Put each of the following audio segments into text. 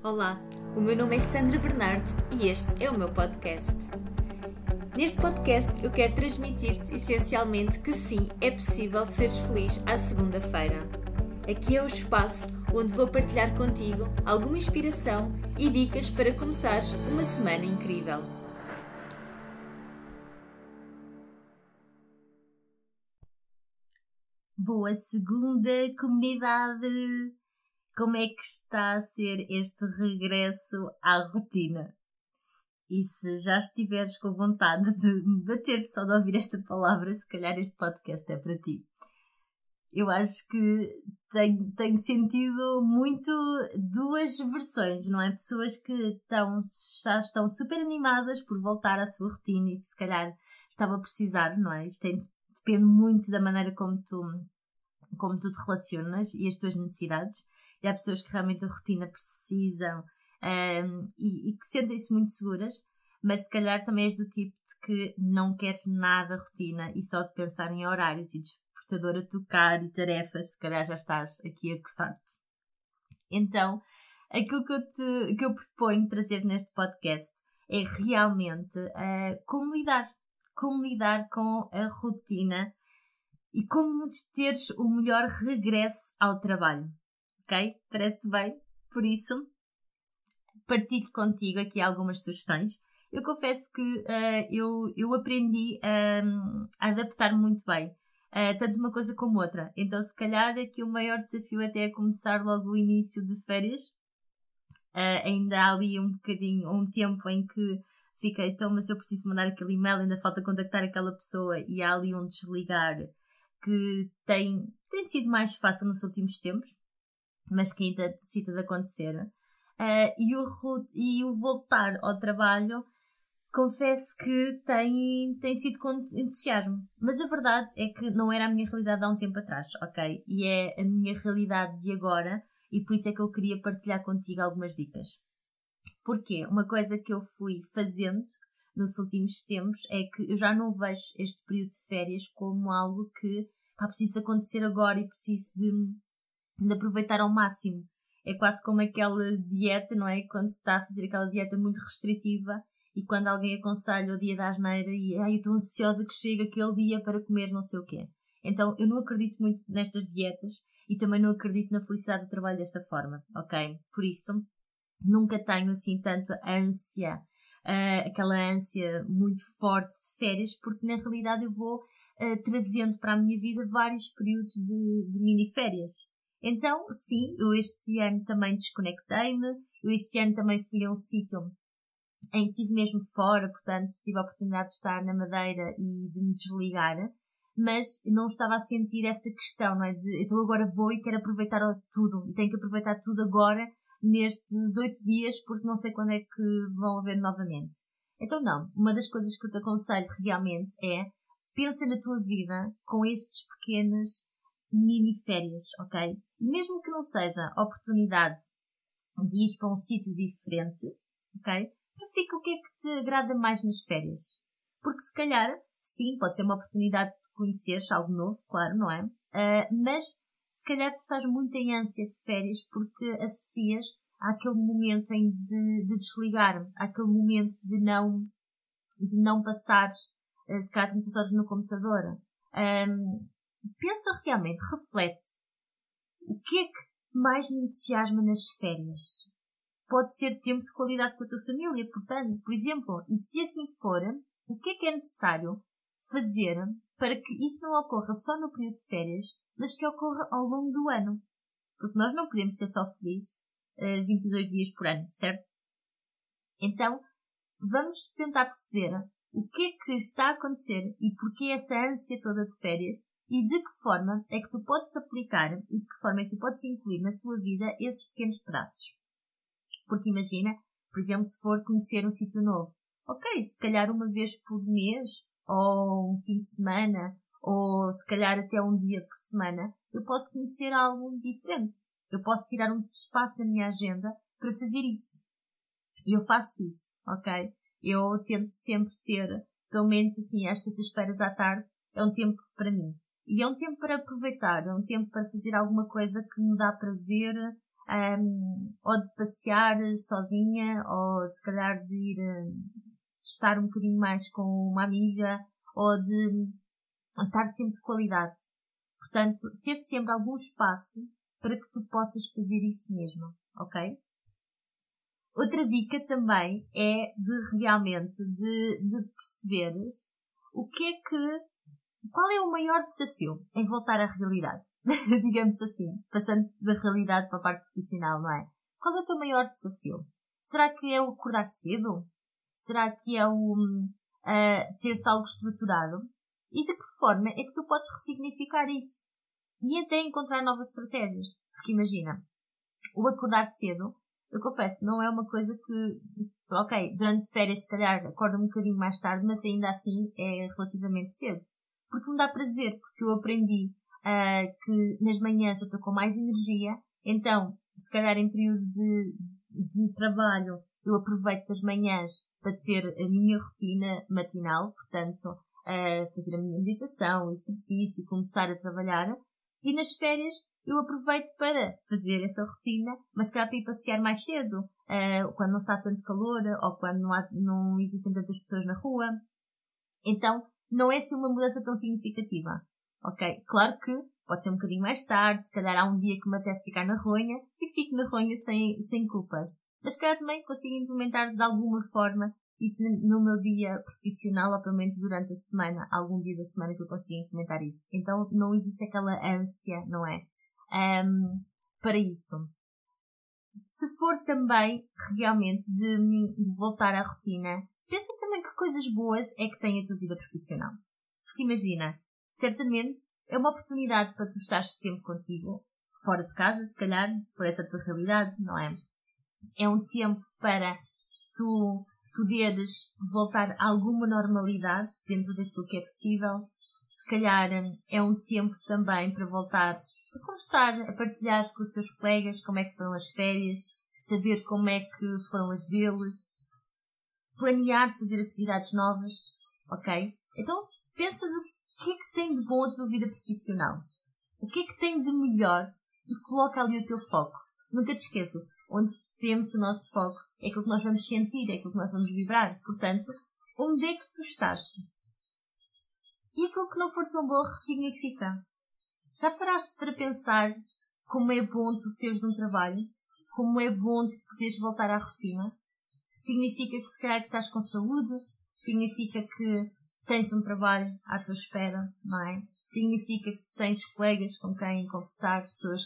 Olá, o meu nome é Sandra Bernardo e este é o meu podcast. Neste podcast eu quero transmitir-te essencialmente que sim, é possível seres feliz à segunda-feira. Aqui é o espaço onde vou partilhar contigo alguma inspiração e dicas para começares uma semana incrível. Boa segunda, comunidade! Como é que está a ser este regresso à rotina? E se já estiveres com vontade de bater só de ouvir esta palavra, se calhar este podcast é para ti. Eu acho que tenho, tenho sentido muito duas versões, não é? Pessoas que estão, já estão super animadas por voltar à sua rotina e que se calhar estava a precisar, não é? Isto tem, depende muito da maneira como tu, como tu te relacionas e as tuas necessidades e há pessoas que realmente a rotina precisam um, e, e, que sentem-se muito seguras, mas se calhar também és do tipo de que não queres nada rotina e só de pensar em horários e despertador a tocar e tarefas, se calhar já estás aqui a coçar-te. Então, aquilo que eu, te, que eu proponho trazer neste podcast é realmente uh, como lidar, como lidar com a rotina e como teres o melhor regresso ao trabalho ok? Parece-te bem? Por isso, partilho contigo aqui algumas sugestões. Eu confesso que uh, eu, eu aprendi um, a adaptar muito bem, uh, tanto uma coisa como outra. Então, se calhar, aqui o maior desafio até é começar logo o início de férias. Uh, ainda há ali um bocadinho, um tempo em que fica, então, mas eu preciso mandar aquele e-mail, ainda falta contactar aquela pessoa e há ali um desligar que tem, tem sido mais fácil nos últimos tempos mas que ainda necessita de acontecer. Uh, e, o, e o voltar ao trabalho, confesso que tem, tem sido com entusiasmo. Mas a verdade é que não era a minha realidade há um tempo atrás, ok? E é a minha realidade de agora, e por isso é que eu queria partilhar contigo algumas dicas. Porque uma coisa que eu fui fazendo nos últimos tempos é que eu já não vejo este período de férias como algo que pá, precisa acontecer agora e preciso de de aproveitar ao máximo. É quase como aquela dieta, não é? Quando se está a fazer aquela dieta muito restritiva e quando alguém aconselha o dia da asneira e ai, eu estou ansiosa que chegue aquele dia para comer não sei o quê. Então eu não acredito muito nestas dietas e também não acredito na felicidade do trabalho desta forma, ok? Por isso, nunca tenho assim tanto ânsia, uh, aquela ânsia muito forte de férias, porque na realidade eu vou uh, trazendo para a minha vida vários períodos de, de mini férias. Então, sim, eu este ano também desconectei-me, eu este ano também fui a um sítio em que estive mesmo fora, portanto tive a oportunidade de estar na Madeira e de me desligar, mas não estava a sentir essa questão, não é? De, então agora vou e quero aproveitar tudo, e tenho que aproveitar tudo agora, nestes oito dias, porque não sei quando é que vão haver novamente. Então não, uma das coisas que eu te aconselho realmente é pensa na tua vida com estes pequenos mini férias, ok? Mesmo que não seja oportunidade de ir para um sítio diferente, ok? Verifica o que é que te agrada mais nas férias. Porque se calhar, sim, pode ser uma oportunidade de conheceres algo novo, claro, não é? Uh, mas se calhar tu estás muito em ânsia de férias porque associas àquele momento em de, de desligar, àquele momento de não, de não passares, uh, se calhar, muitas horas no computador. Um, pensa realmente, reflete. O que é que mais me entusiasma nas férias? Pode ser tempo de qualidade com a tua família, portanto, por exemplo, e se assim for, o que é que é necessário fazer para que isso não ocorra só no período de férias, mas que ocorra ao longo do ano? Porque nós não podemos ser só felizes uh, eh, 22 dias por ano, certo? Então, vamos tentar perceber o que é que está a acontecer e porquê essa ânsia toda de férias e de que forma é que tu podes aplicar e de que forma é que tu podes incluir na tua vida esses pequenos traços. Porque imagina, por exemplo, se for conhecer um sítio novo. Ok, se calhar uma vez por mês, ou um fim de semana, ou se calhar até um dia por semana, eu posso conhecer algo diferente. Eu posso tirar um espaço da minha agenda para fazer isso. E eu faço isso, ok? Eu tento sempre ter, pelo menos assim, às sextas-feiras à tarde, é um tempo para mim. E é um tempo para aproveitar, é um tempo para fazer alguma coisa que me dá prazer, um, ou de passear sozinha, ou se calhar de ir um, estar um bocadinho mais com uma amiga, ou de estar tempo de qualidade. Portanto, ter sempre algum espaço para que tu possas fazer isso mesmo, ok? Outra dica também é de realmente de, de perceberes o que é que qual é o maior desafio em voltar à realidade? Digamos assim, passando da realidade para a parte profissional, não é? Qual é o teu maior desafio? Será que é o acordar cedo? Será que é o uh, ter-se algo estruturado? E de que forma é que tu podes ressignificar isso? E até encontrar novas estratégias. Porque imagina, o acordar cedo, eu confesso, não é uma coisa que, ok, durante férias se calhar acordo um bocadinho mais tarde, mas ainda assim é relativamente cedo. Porque me dá prazer, porque eu aprendi uh, que nas manhãs eu estou com mais energia, então, se calhar em período de, de trabalho, eu aproveito as manhãs para ter a minha rotina matinal, portanto, uh, fazer a minha meditação, exercício, começar a trabalhar. E nas férias eu aproveito para fazer essa rotina, mas cá para ir passear mais cedo, uh, quando não está tanto calor ou quando não, há, não existem tantas pessoas na rua. Então, não é assim uma mudança tão significativa. Ok? Claro que pode ser um bocadinho mais tarde, se calhar há um dia que me apetece ficar na ronha e fico na ronha sem, sem culpas. Mas se calhar também consigo implementar de alguma forma isso no meu dia profissional, menos durante a semana, algum dia da semana que eu consiga implementar isso. Então não existe aquela ânsia, não é? Um, para isso. Se for também realmente de, de voltar à rotina, pensa também que coisas boas é que tem a tua vida profissional. Porque imagina, certamente é uma oportunidade para tu estares tempo contigo, fora de casa, se calhar, se for essa a tua realidade, não é? É um tempo para tu poderes voltar a alguma normalidade dentro daquilo que é possível. Se calhar é um tempo também para voltares a conversar, a partilhar com os teus colegas como é que foram as férias, saber como é que foram as deles, planear fazer atividades novas, ok? Então pensa no que é que tem de bom a tua vida profissional. O que é que tem de melhor e coloca ali o teu foco. Nunca te esqueças, onde temos o nosso foco é aquilo que nós vamos sentir, é aquilo que nós vamos vibrar. Portanto, onde é que tu estás? E aquilo que não for tão bom ressignifica. Já paraste para pensar como é bom tu teres um trabalho? Como é bom tu poderes voltar à rotina? Significa que se calhar que estás com saúde? Significa que tens um trabalho à tua espera, não é? Significa que tens colegas com quem conversar, pessoas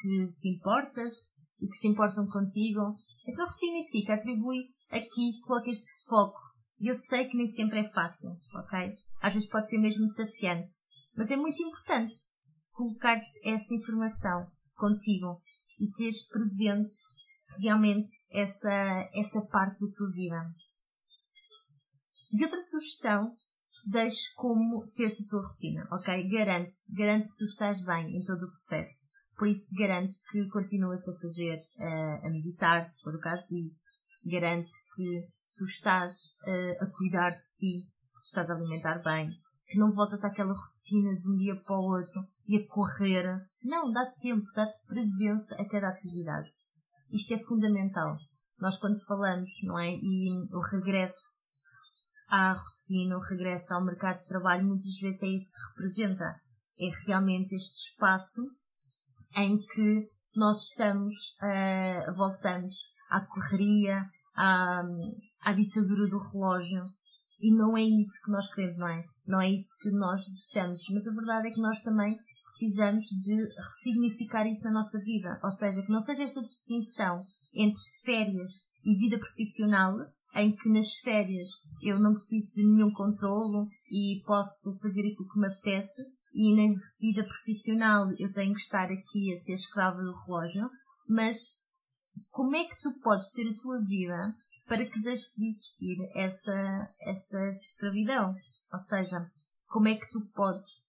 que te importas e que se importam contigo. Então, o que significa? Atribui aqui, coloca este foco. E eu sei que nem sempre é fácil, ok? Às vezes pode ser mesmo desafiante. Mas é muito importante colocares esta informação contigo e teres presente realmente essa, essa parte tua vida. E outra sugestão, deixe como ter-se a tua rotina, ok? Garante, garante que tu estás bem em todo o processo. Por isso garante que continuas a fazer, uh, a meditar, se for o caso disso. Garante que tu estás uh, a cuidar de ti, que te estás a alimentar bem, que não voltas àquela rotina de um dia para o outro e a correr. Não, dá-te tempo, dá-te presença a cada atividade. Isto é fundamental. Nós quando falamos, não é? E o regresso à rotina, o regresso ao mercado de trabalho, muitas vezes é isso que representa. É realmente este espaço em que nós estamos, uh, voltamos à correria, à, à ditadura do relógio. E não é isso que nós queremos, não é? Não é isso que nós desejamos. Mas a verdade é que nós também precisamos de ressignificar isso na nossa vida. Ou seja, que não seja esta distinção entre férias e vida profissional, em que nas férias eu não preciso de nenhum controlo e posso fazer aquilo que me apetece, e na vida profissional eu tenho que estar aqui a ser escrava do relógio, mas como é que tu podes ter a tua vida para que deixe de existir essa, essa escravidão? Ou seja, como é que tu podes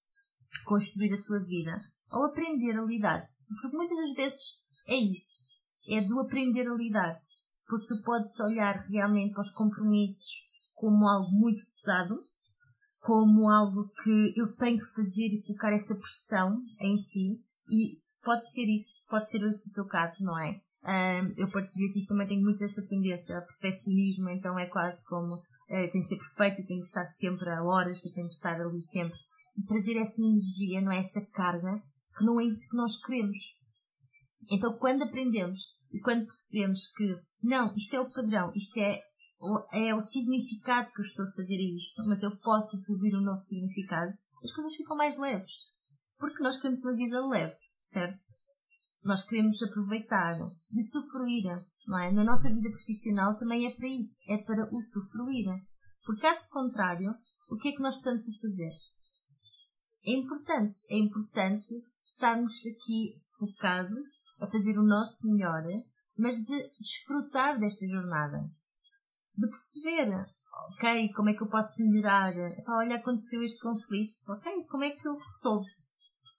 construir a tua vida ou aprender a lidar? Porque muitas das vezes é isso, é do aprender a lidar. Porque tu podes olhar realmente para os compromissos como algo muito pesado, como algo que eu tenho que fazer e colocar essa pressão em ti e pode ser isso, pode ser esse o teu caso, não é? Um, eu partilho aqui também tenho muito essa tendência ao perfeccionismo, então é quase como uh, tem que ser perfeito tem que estar sempre a horas tem que estar ali sempre. Trazer essa energia, não é? Essa carga, que não é isso que nós queremos. Então quando aprendemos e quando percebemos que não, isto é o padrão, isto é, é o significado que eu estou a fazer isto, mas eu posso atribuir um novo significado, as coisas ficam mais leves. Porque nós queremos uma vida leve, certo? Nós queremos aproveitar, usufruir, não é? Na nossa vida profissional também é para isso, é para usufruir. Porque caso contrário, o que é que nós estamos a fazer? É importante, é importante estarmos aqui focados a fazer o nosso melhor, mas de desfrutar desta jornada. De perceber, ok, como é que eu posso melhorar? olha, aconteceu este conflito, ok, como é que eu resolvo?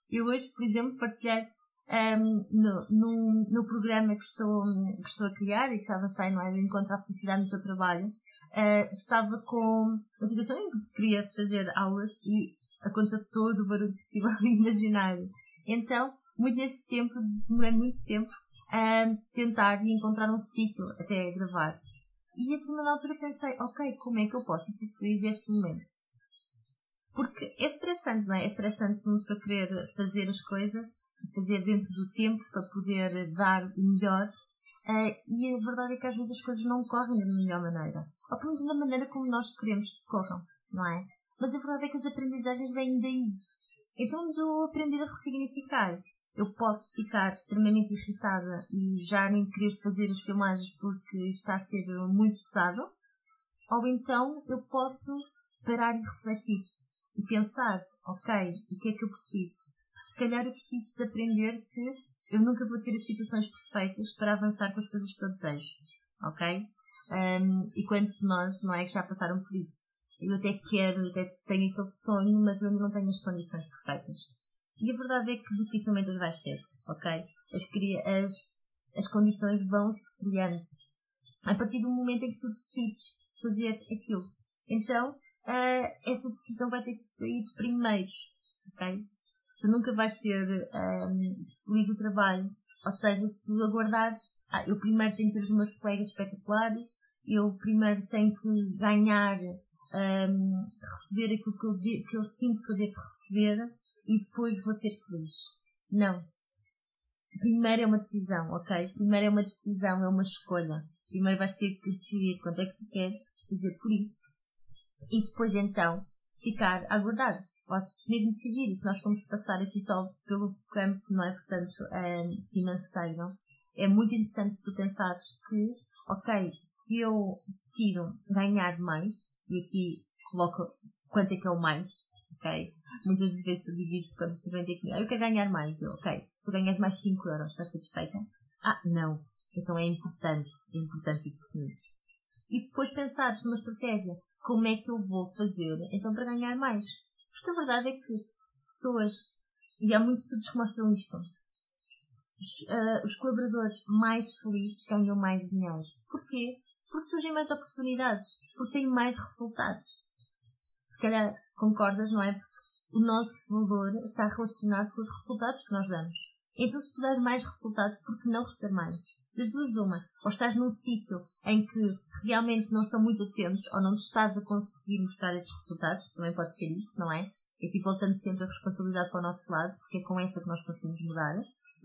Eu hoje, por exemplo, partilhei um, no, no, no, programa que estou, que estou a criar e que não é? De Encontro à Felicidade no teu trabalho, uh, estava com uma situação em que queria fazer aulas e aconteceu todo o barulho possível imaginário. Então, muito neste tempo, demorei muito tempo a tentar e encontrar um sítio até gravar. E a determinada altura pensei, ok, como é que eu posso usufruir deste momento? Porque é estressante, não é? É estressante uma pessoa querer fazer as coisas, fazer dentro do tempo para poder dar o melhor. Uh, e a verdade é que às vezes as coisas não correm da melhor maneira. Ou pelo menos da maneira como nós queremos que corram, não é? Mas a verdade é que as aprendizagens vêm daí. Então, do aprender a ressignificar. Eu posso ficar extremamente irritada e já nem querer fazer as filmagens porque está a ser muito pesado. Ou então eu posso parar e refletir e pensar, ok, o que é que eu preciso? Se calhar eu preciso de aprender que eu nunca vou ter as situações perfeitas para avançar com as coisas que eu desejo, ok? Um, e quantos de nós, não é, que já passaram por isso? Eu até quero, até tenho aquele sonho, mas eu ainda não tenho as condições perfeitas. E a verdade é que dificilmente as vais ter, ok? As, as, as condições vão se criando a partir do momento em que tu decides fazer aquilo. Então, uh, essa decisão vai ter que sair primeiro, ok? Tu nunca vais ser um, feliz no trabalho. Ou seja, se tu aguardares, ah, eu primeiro tenho que ter os meus colegas espetaculares, eu primeiro tenho que ganhar, um, receber aquilo que eu, de, que eu sinto que eu devo receber e depois vou ser feliz. Não. Primeiro é uma decisão, ok? Primeiro é uma decisão, é uma escolha. Primeiro vais ter que decidir quanto é que tu queres fazer por isso e depois então ficar a aguardar. Podes mesmo decidir, e se nós formos passar aqui só pelo campo, não é, portanto, é, financeiro, é muito interessante tu pensares que, ok, se eu decido ganhar mais, e aqui coloco quanto é que é o mais, ok? Muitas vezes eu digo isto quando se vem aqui, ah, eu quero ganhar mais, eu, ok, se tu ganhas mais 5 euros, estás satisfeita? Ah, não. Então é importante, é importante definir. E depois pensares numa estratégia como é que eu vou fazer então para ganhar mais? Porque a verdade é que pessoas, e há muitos estudos que mostram isto, os, uh, os colaboradores mais felizes ganham mais dinheiro. Porquê? Porque surgem mais oportunidades, porque têm mais resultados. Se calhar concordas, não é? Porque o nosso valor está relacionado com os resultados que nós damos. Então, se tu dás mais resultados, por que não receber mais? Das duas, uma. Ou estás num sítio em que realmente não estão muito atentos ou não te estás a conseguir mostrar esses resultados, também pode ser isso, não é? E aqui voltando sempre a responsabilidade para o nosso lado, porque é com essa que nós conseguimos mudar.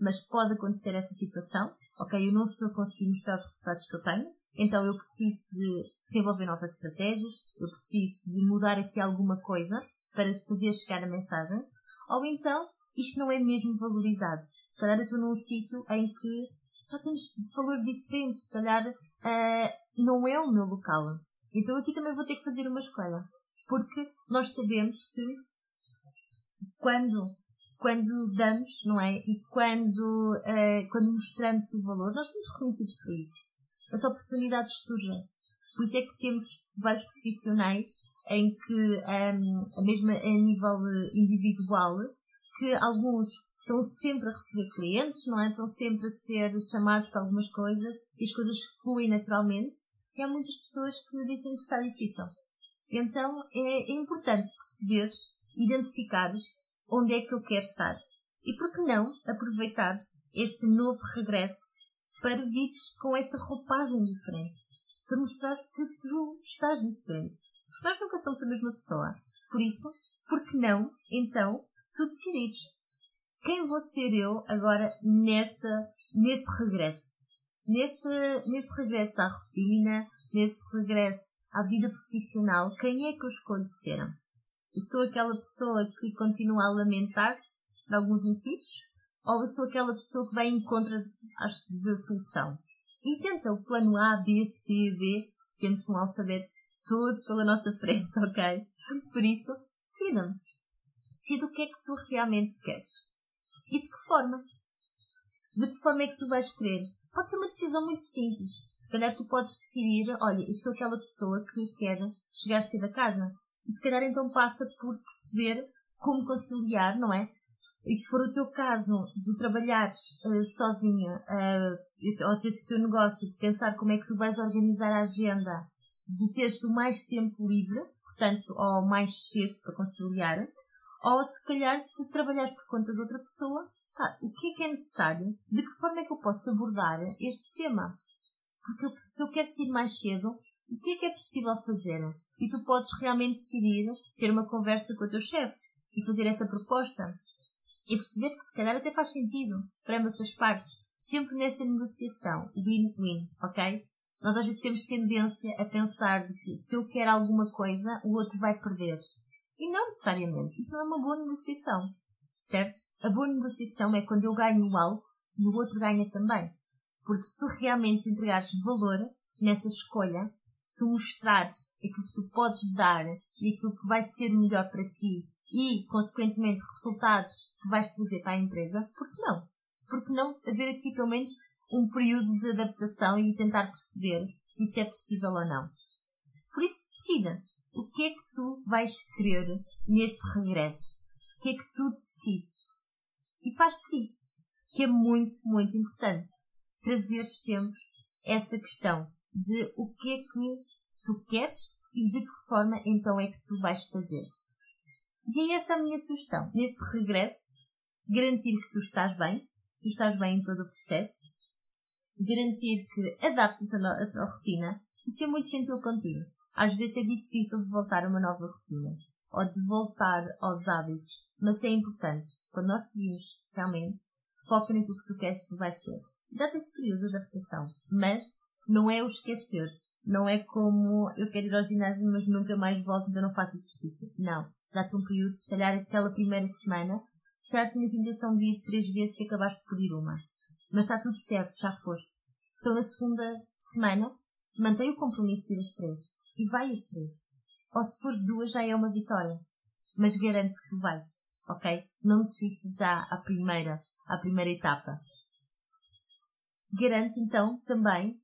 Mas pode acontecer essa situação, ok? Eu não estou a conseguir mostrar os resultados que eu tenho, então eu preciso de desenvolver novas estratégias, eu preciso de mudar aqui alguma coisa para fazer chegar a mensagem, ou então isto não é mesmo valorizado. Se calhar eu estou num sítio em que já temos valores diferentes, se calhar uh, não é o meu local. Então aqui também vou ter que fazer uma escolha. Porque nós sabemos que quando, quando damos, não é? E quando, uh, quando mostramos o valor, nós somos reconhecidos por isso. As oportunidades surgem. Por isso é que temos vários profissionais em que, um, ehm, mesmo a nível individual, que alguns estão sempre a receber clientes, não é? Estão sempre a ser chamados para algumas coisas e as coisas fluem naturalmente. E há muitas pessoas que me dizem que está difícil. Então é, é importante perceberes, identificares onde é que eu quero estar. E por que não aproveitar este novo regresso para vires com esta roupagem diferente. Para mostrares que tu estás diferente. Nós nunca somos a mesma pessoa. Por isso, por que não, então, tu decidires quem vou ser eu agora nesta, neste regresso? Neste, neste regresso à rotina, neste regresso à vida profissional, quem é que eu escolho ser? Eu sou aquela pessoa que continua a lamentar-se de alguns motivos? Ou eu sou aquela pessoa que vai em contra da solução? E tenta o plano A, B, C, D, temos um alfabeto todo pela nossa frente, ok? Por isso, decida-me. Decida o que é que tu realmente queres. E de que forma? De que forma é que tu vais querer? Pode ser uma decisão muito simples. Se calhar tu podes decidir, olha, eu sou aquela pessoa que quer chegar cedo a casa. E se calhar então passa por perceber como conciliar, não é? E se for o teu caso de trabalhares uh, sozinha uh, ou teres o teu negócio, de pensar como é que tu vais organizar a agenda, de teres o mais tempo livre, portanto, ou mais cedo para conciliar, ou se calhar se trabalhares por conta de outra pessoa, o que é que é necessário? De que forma é que eu posso abordar este tema? Porque se eu quero sair mais cedo, que é que é possível fazer? E tu podes realmente decidir ter uma conversa com o teu chefe e fazer essa proposta. E perceber que se calhar até faz sentido para ambas as partes. Sempre nesta negociação, win-win, ok? Nós às vezes temos tendência a pensar de que se eu quero alguma coisa, o outro vai perder. E não necessariamente. Isso não é uma boa negociação. Certo? A boa negociação é quando eu ganho algo e o outro ganha também. Porque se tu realmente entregares valor nessa escolha, se tu mostrares aquilo que tu podes dar e aquilo que vai ser melhor para ti e, consequentemente, resultados que vais trazer para a empresa, por que não? Por que não haver aqui pelo menos um período de adaptação e tentar perceber se isso é possível ou não? Por isso, decida o que é que tu vais querer neste regresso. O que é que tu decides? E faz por isso, que é muito, muito importante trazer sempre essa questão de o que é que tu queres e de que forma então é que tu vais fazer. E é esta a minha sugestão. Neste regresso, garantir que tu estás bem, tu estás bem em todo o processo, garantir que adaptes a, a tua rotina e ser muito gentil contigo. Às vezes é difícil de voltar a uma nova rotina ou de voltar aos hábitos, mas é importante. Quando nós decidimos realmente, foca naquilo que tu queres que tu vais ter. Dá-te esse período de adaptação, mas não é o esquecer. Não é como eu quero ir ao ginásio, mas nunca mais volto, então não faço exercício. Não. Dá-te um período, se calhar aquela primeira semana, se calhar tinhas intenção de ir três vezes e acabaste por ir uma. Mas está tudo certo, já foste. Então na segunda semana, mantém o compromisso de ir às três. E vai às três. Ou se for duas já é uma vitória. Mas garanto que tu vais, ok? Não desistas já à primeira, à primeira etapa. Garanto então também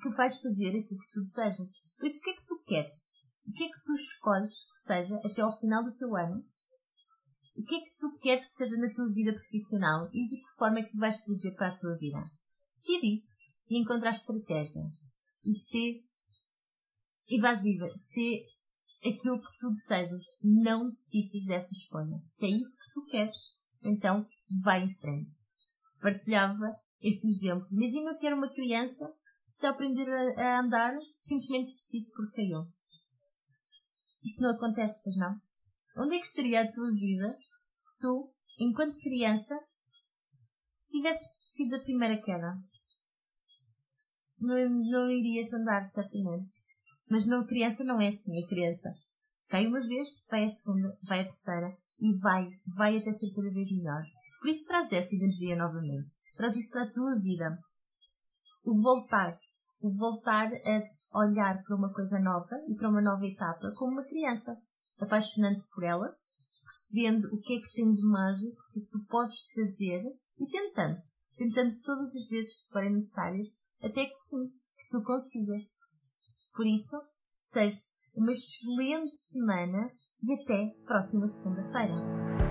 que vais fazer aquilo que tu desejas. Por isso, o que é que tu queres? O que é que tu escolhes que seja até ao final do teu ano? O que é que tu queres que seja na tua vida profissional e de que forma é que tu vais trazer para a tua vida? Decide isso e encontrar estratégia. E ser evasiva, ser aquilo que tu desejas. Não desistas dessa escolha. Se é isso que tu queres, então vai em frente. Partilhava este exemplo. Imagina que era uma criança se aprender a, andar, simplesmente desistisse porque caiu. Isso não acontece, pois não? Onde é que estaria a tua vida se tu, enquanto criança, tivesse desistido da primeira queda? Não, não irias andar, certamente. Mas não, criança não é assim. A criança cai uma vez, vai a segunda, vai a terceira e vai, vai até ser cada vez melhor. Por isso traz essa energia novamente. Traz isso para a tua vida o voltar, o voltar a olhar para uma coisa nova e para uma nova etapa como uma criança, apaixonante por ela, percebendo o que é que tem de mágico, o que, tu podes trazer e tentando, tentando todas as vezes que forem necessárias, até que sim, que tu consigas. Por isso, seja uma excelente semana e até próxima segunda-feira.